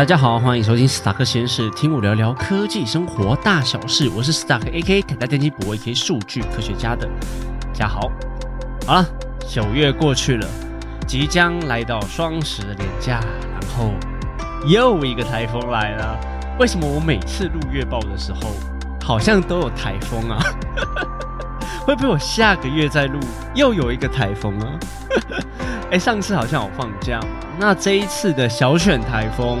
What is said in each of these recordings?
大家好，欢迎收听史塔克实验室，听我聊聊科技生活大小事。我是史塔克 A.K. 台大电机博 A.K. 数据科学家的家豪。好了，九月过去了，即将来到双十连假，然后又一个台风来了。为什么我每次录月报的时候，好像都有台风啊？会不会我下个月再录又有一个台风啊？哎，上次好像有放假嘛，那这一次的小犬台风，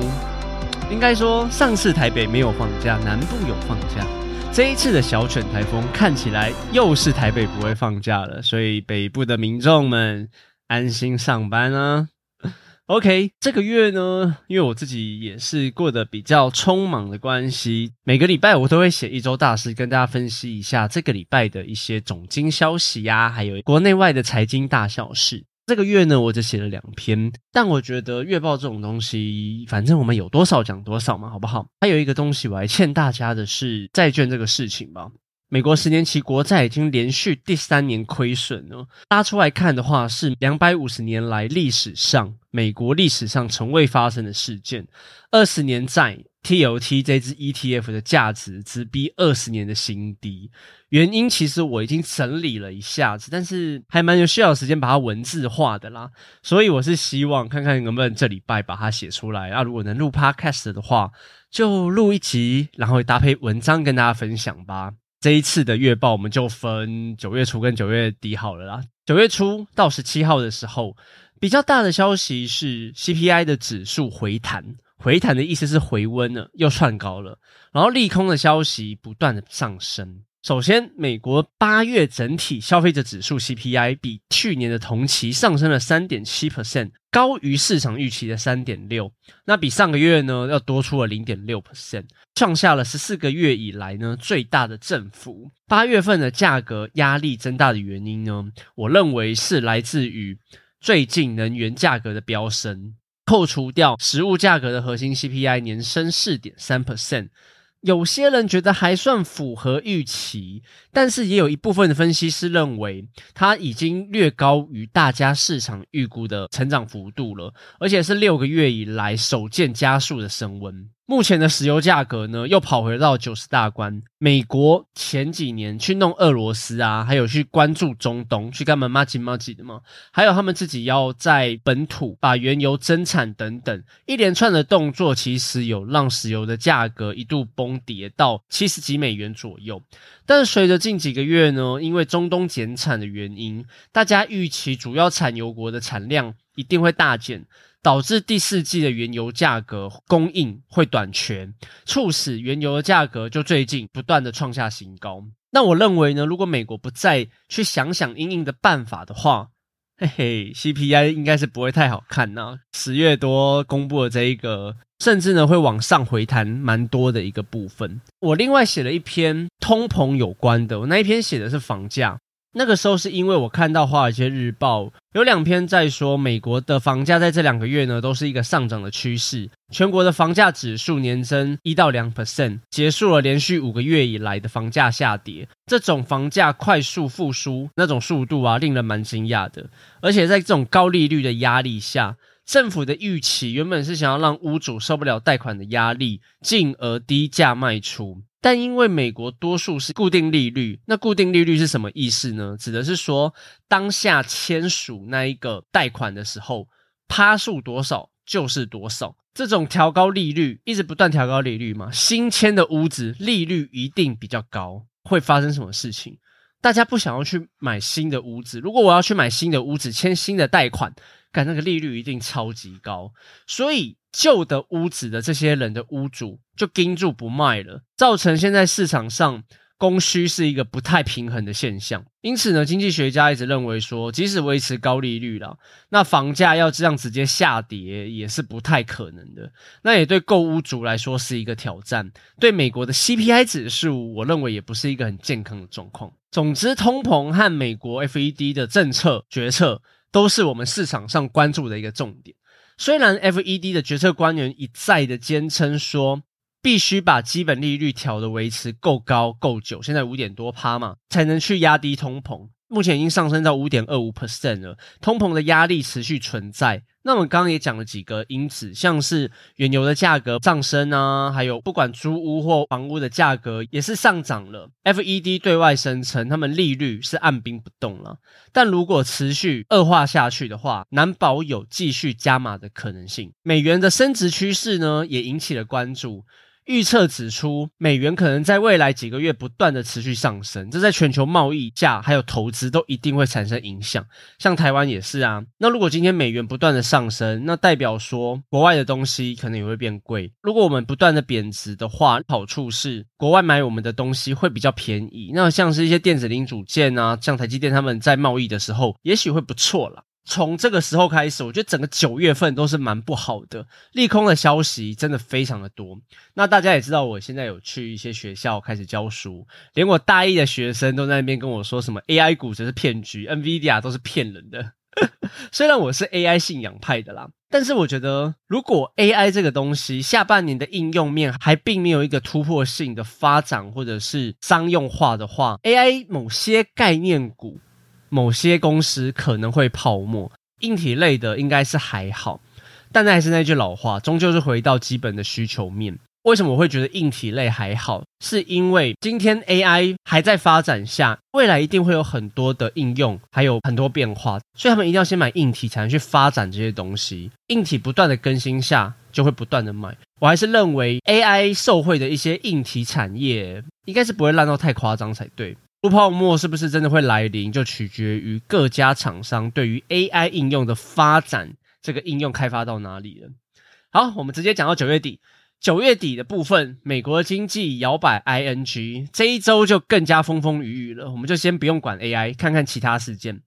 应该说上次台北没有放假，南部有放假。这一次的小犬台风看起来又是台北不会放假了，所以北部的民众们安心上班啊。OK，这个月呢，因为我自己也是过得比较匆忙的关系，每个礼拜我都会写一周大事，跟大家分析一下这个礼拜的一些总经消息呀，还有国内外的财经大小事。这个月呢，我只写了两篇，但我觉得月报这种东西，反正我们有多少讲多少嘛，好不好？还有一个东西我还欠大家的是债券这个事情吧。美国十年期国债已经连续第三年亏损了，拉出来看的话，是两百五十年来历史上美国历史上从未发生的事件。二十年债 TLT 这支 ETF 的价值直逼二十年的新低，原因其实我已经整理了一下子，但是还蛮有需要时间把它文字化的啦，所以我是希望看看能不能这礼拜把它写出来啊。如果能录 Podcast 的话，就录一集，然后搭配文章跟大家分享吧。这一次的月报，我们就分九月初跟九月底好了啦。九月初到十七号的时候，比较大的消息是 CPI 的指数回弹，回弹的意思是回温了，又窜高了。然后利空的消息不断的上升。首先，美国八月整体消费者指数 CPI 比去年的同期上升了三点七 percent，高于市场预期的三点六。那比上个月呢，要多出了零点六 percent，创下了十四个月以来呢最大的振幅。八月份的价格压力增大的原因呢，我认为是来自于最近能源价格的飙升，扣除掉食物价格的核心 CPI 年升四点三 percent。有些人觉得还算符合预期，但是也有一部分的分析师认为，它已经略高于大家市场预估的成长幅度了，而且是六个月以来首见加速的升温。目前的石油价格呢，又跑回到九十大关。美国前几年去弄俄罗斯啊，还有去关注中东，去干嘛嘛几嘛几的嘛，还有他们自己要在本土把原油增产等等，一连串的动作，其实有让石油的价格一度崩跌到七十几美元左右。但是随着近几个月呢，因为中东减产的原因，大家预期主要产油国的产量一定会大减。导致第四季的原油价格供应会短缺，促使原油的价格就最近不断的创下新高。那我认为呢，如果美国不再去想想应应的办法的话，嘿嘿，CPI 应该是不会太好看呐。十月多公布的这一个，甚至呢会往上回弹蛮多的一个部分。我另外写了一篇通膨有关的，我那一篇写的是房价。那个时候是因为我看到《华尔街日报》有两篇在说，美国的房价在这两个月呢都是一个上涨的趋势，全国的房价指数年增一到两 percent，结束了连续五个月以来的房价下跌。这种房价快速复苏那种速度啊，令人蛮惊讶的。而且在这种高利率的压力下，政府的预期原本是想要让屋主受不了贷款的压力，进而低价卖出。但因为美国多数是固定利率，那固定利率是什么意思呢？指的是说当下签署那一个贷款的时候，趴数多少就是多少。这种调高利率，一直不断调高利率嘛，新签的屋子利率一定比较高。会发生什么事情？大家不想要去买新的屋子。如果我要去买新的屋子，签新的贷款，干那个利率一定超级高，所以。旧的屋子的这些人的屋主就盯住不卖了，造成现在市场上供需是一个不太平衡的现象。因此呢，经济学家一直认为说，即使维持高利率了，那房价要这样直接下跌也是不太可能的。那也对购屋族来说是一个挑战。对美国的 CPI 指数，我认为也不是一个很健康的状况。总之，通膨和美国 FED 的政策决策都是我们市场上关注的一个重点。虽然 FED 的决策官员一再的坚称说，必须把基本利率调的维持够高够久，现在五点多趴嘛，才能去压低通膨。目前已经上升到五点二五 percent 了，通膨的压力持续存在。那我们刚刚也讲了几个因子，像是原油的价格上升啊，还有不管租屋或房屋的价格也是上涨了。FED 对外声称他们利率是按兵不动了，但如果持续恶化下去的话，难保有继续加码的可能性。美元的升值趋势呢，也引起了关注。预测指出，美元可能在未来几个月不断的持续上升，这在全球贸易价还有投资都一定会产生影响。像台湾也是啊。那如果今天美元不断的上升，那代表说国外的东西可能也会变贵。如果我们不断的贬值的话，好处是国外买我们的东西会比较便宜。那像是一些电子零组件啊，像台积电他们在贸易的时候，也许会不错了。从这个时候开始，我觉得整个九月份都是蛮不好的，利空的消息真的非常的多。那大家也知道，我现在有去一些学校开始教书，连我大一的学生都在那边跟我说什么 AI 股只是骗局，NVIDIA 都是骗人的。虽然我是 AI 信仰派的啦，但是我觉得如果 AI 这个东西下半年的应用面还并没有一个突破性的发展或者是商用化的话，AI 某些概念股。某些公司可能会泡沫，硬体类的应该是还好，但那还是那句老话，终究是回到基本的需求面。为什么我会觉得硬体类还好？是因为今天 AI 还在发展下，未来一定会有很多的应用，还有很多变化，所以他们一定要先买硬体，才能去发展这些东西。硬体不断的更新下，就会不断的买。我还是认为 AI 受惠的一些硬体产业，应该是不会烂到太夸张才对。不泡沫是不是真的会来临，就取决于各家厂商对于 AI 应用的发展，这个应用开发到哪里了。好，我们直接讲到九月底。九月底的部分，美国经济摇摆 ING，这一周就更加风风雨雨了。我们就先不用管 AI，看看其他事件。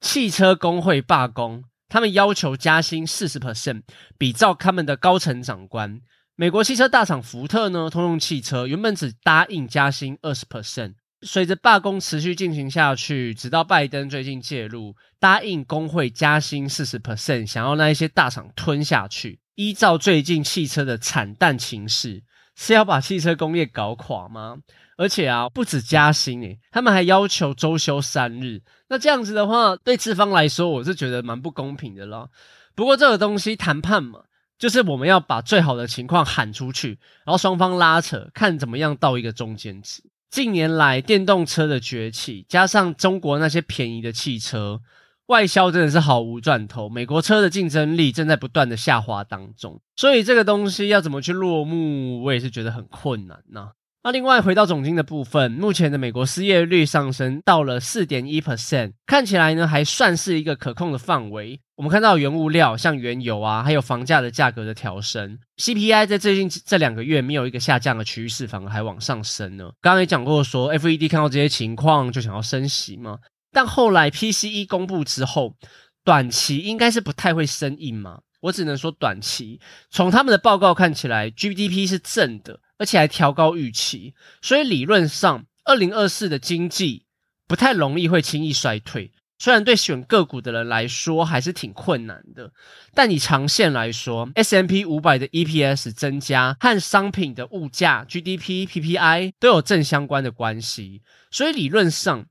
汽车工会罢工，他们要求加薪四十 percent，比照他们的高层长官。美国汽车大厂福特呢，通用汽车原本只答应加薪二十 percent。随着罢工持续进行下去，直到拜登最近介入，答应工会加薪四十 percent，想要那一些大厂吞下去。依照最近汽车的惨淡情势，是要把汽车工业搞垮吗？而且啊，不止加薪诶，他们还要求周休三日。那这样子的话，对资方来说，我是觉得蛮不公平的咯。不过这个东西谈判嘛，就是我们要把最好的情况喊出去，然后双方拉扯，看怎么样到一个中间值。近年来，电动车的崛起，加上中国那些便宜的汽车外销，真的是毫无赚头。美国车的竞争力正在不断的下滑当中，所以这个东西要怎么去落幕，我也是觉得很困难呐。那另外回到总金的部分，目前的美国失业率上升到了四点一 percent，看起来呢还算是一个可控的范围。我们看到原物料像原油啊，还有房价的价格的调升，CPI 在最近这两个月没有一个下降的趋势，反而还往上升呢。刚刚也讲过说，FED 看到这些情况就想要升息嘛，但后来 PCE 公布之后，短期应该是不太会升印嘛。我只能说短期，从他们的报告看起来，GDP 是正的。而且还调高预期，所以理论上，二零二四的经济不太容易会轻易衰退。虽然对选个股的人来说还是挺困难的，但以长线来说，S M P 五百的 E P S 增加和商品的物价 G D P P P I 都有正相关的关系。所以理论上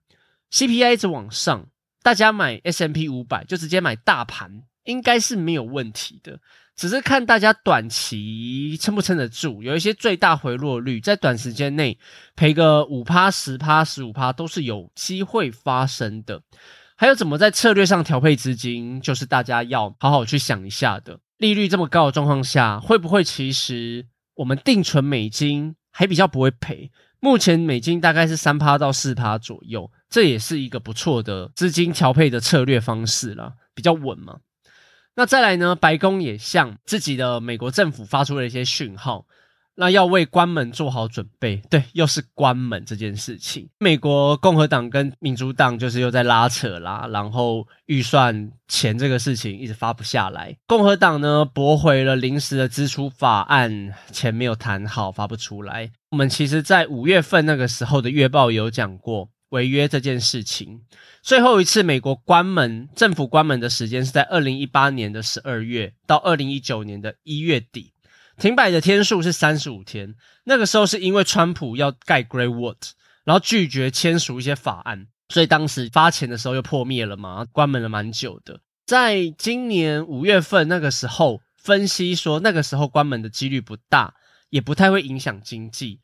，C P I 一直往上，大家买 S M P 五百就直接买大盘，应该是没有问题的。只是看大家短期撑不撑得住，有一些最大回落率，在短时间内赔个五趴、十趴、十五趴都是有机会发生的。还有怎么在策略上调配资金，就是大家要好好去想一下的。利率这么高的状况下，会不会其实我们定存美金还比较不会赔？目前美金大概是三趴到四趴左右，这也是一个不错的资金调配的策略方式了，比较稳嘛。那再来呢？白宫也向自己的美国政府发出了一些讯号，那要为关门做好准备。对，又是关门这件事情。美国共和党跟民主党就是又在拉扯啦，然后预算钱这个事情一直发不下来。共和党呢驳回了临时的支出法案，钱没有谈好，发不出来。我们其实在五月份那个时候的月报有讲过。违约这件事情，最后一次美国关门，政府关门的时间是在二零一八年的十二月到二零一九年的一月底，停摆的天数是三十五天。那个时候是因为川普要盖 Great Wall，然后拒绝签署一些法案，所以当时发钱的时候又破灭了嘛，关门了蛮久的。在今年五月份那个时候，分析说那个时候关门的几率不大，也不太会影响经济。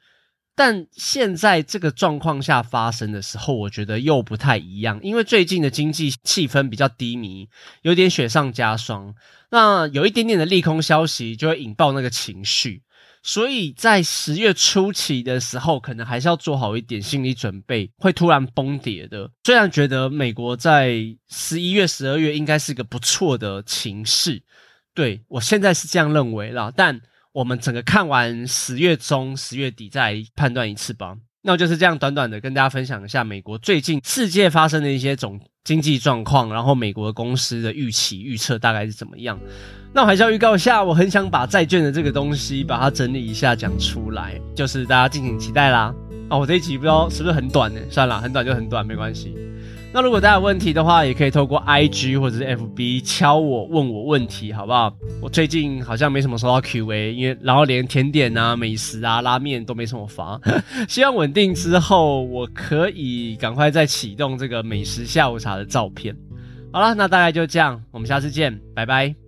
但现在这个状况下发生的时候，我觉得又不太一样，因为最近的经济气氛比较低迷，有点雪上加霜。那有一点点的利空消息，就会引爆那个情绪，所以在十月初期的时候，可能还是要做好一点心理准备，会突然崩跌的。虽然觉得美国在十一月、十二月应该是个不错的情势，对我现在是这样认为啦，但。我们整个看完十月中、十月底再判断一次吧。那我就是这样短短的跟大家分享一下美国最近世界发生的一些总经济状况，然后美国公司的预期预测大概是怎么样。那我还是要预告一下，我很想把债券的这个东西把它整理一下讲出来，就是大家敬请期待啦。哦，我这一集不知道是不是很短呢？算了，很短就很短，没关系。那如果大家有问题的话，也可以透过 I G 或者是 F B 敲我问我问题，好不好？我最近好像没什么收到 Q A，因为然后连甜点啊、美食啊、拉面都没什么发。希望稳定之后，我可以赶快再启动这个美食下午茶的照片。好了，那大概就这样，我们下次见，拜拜。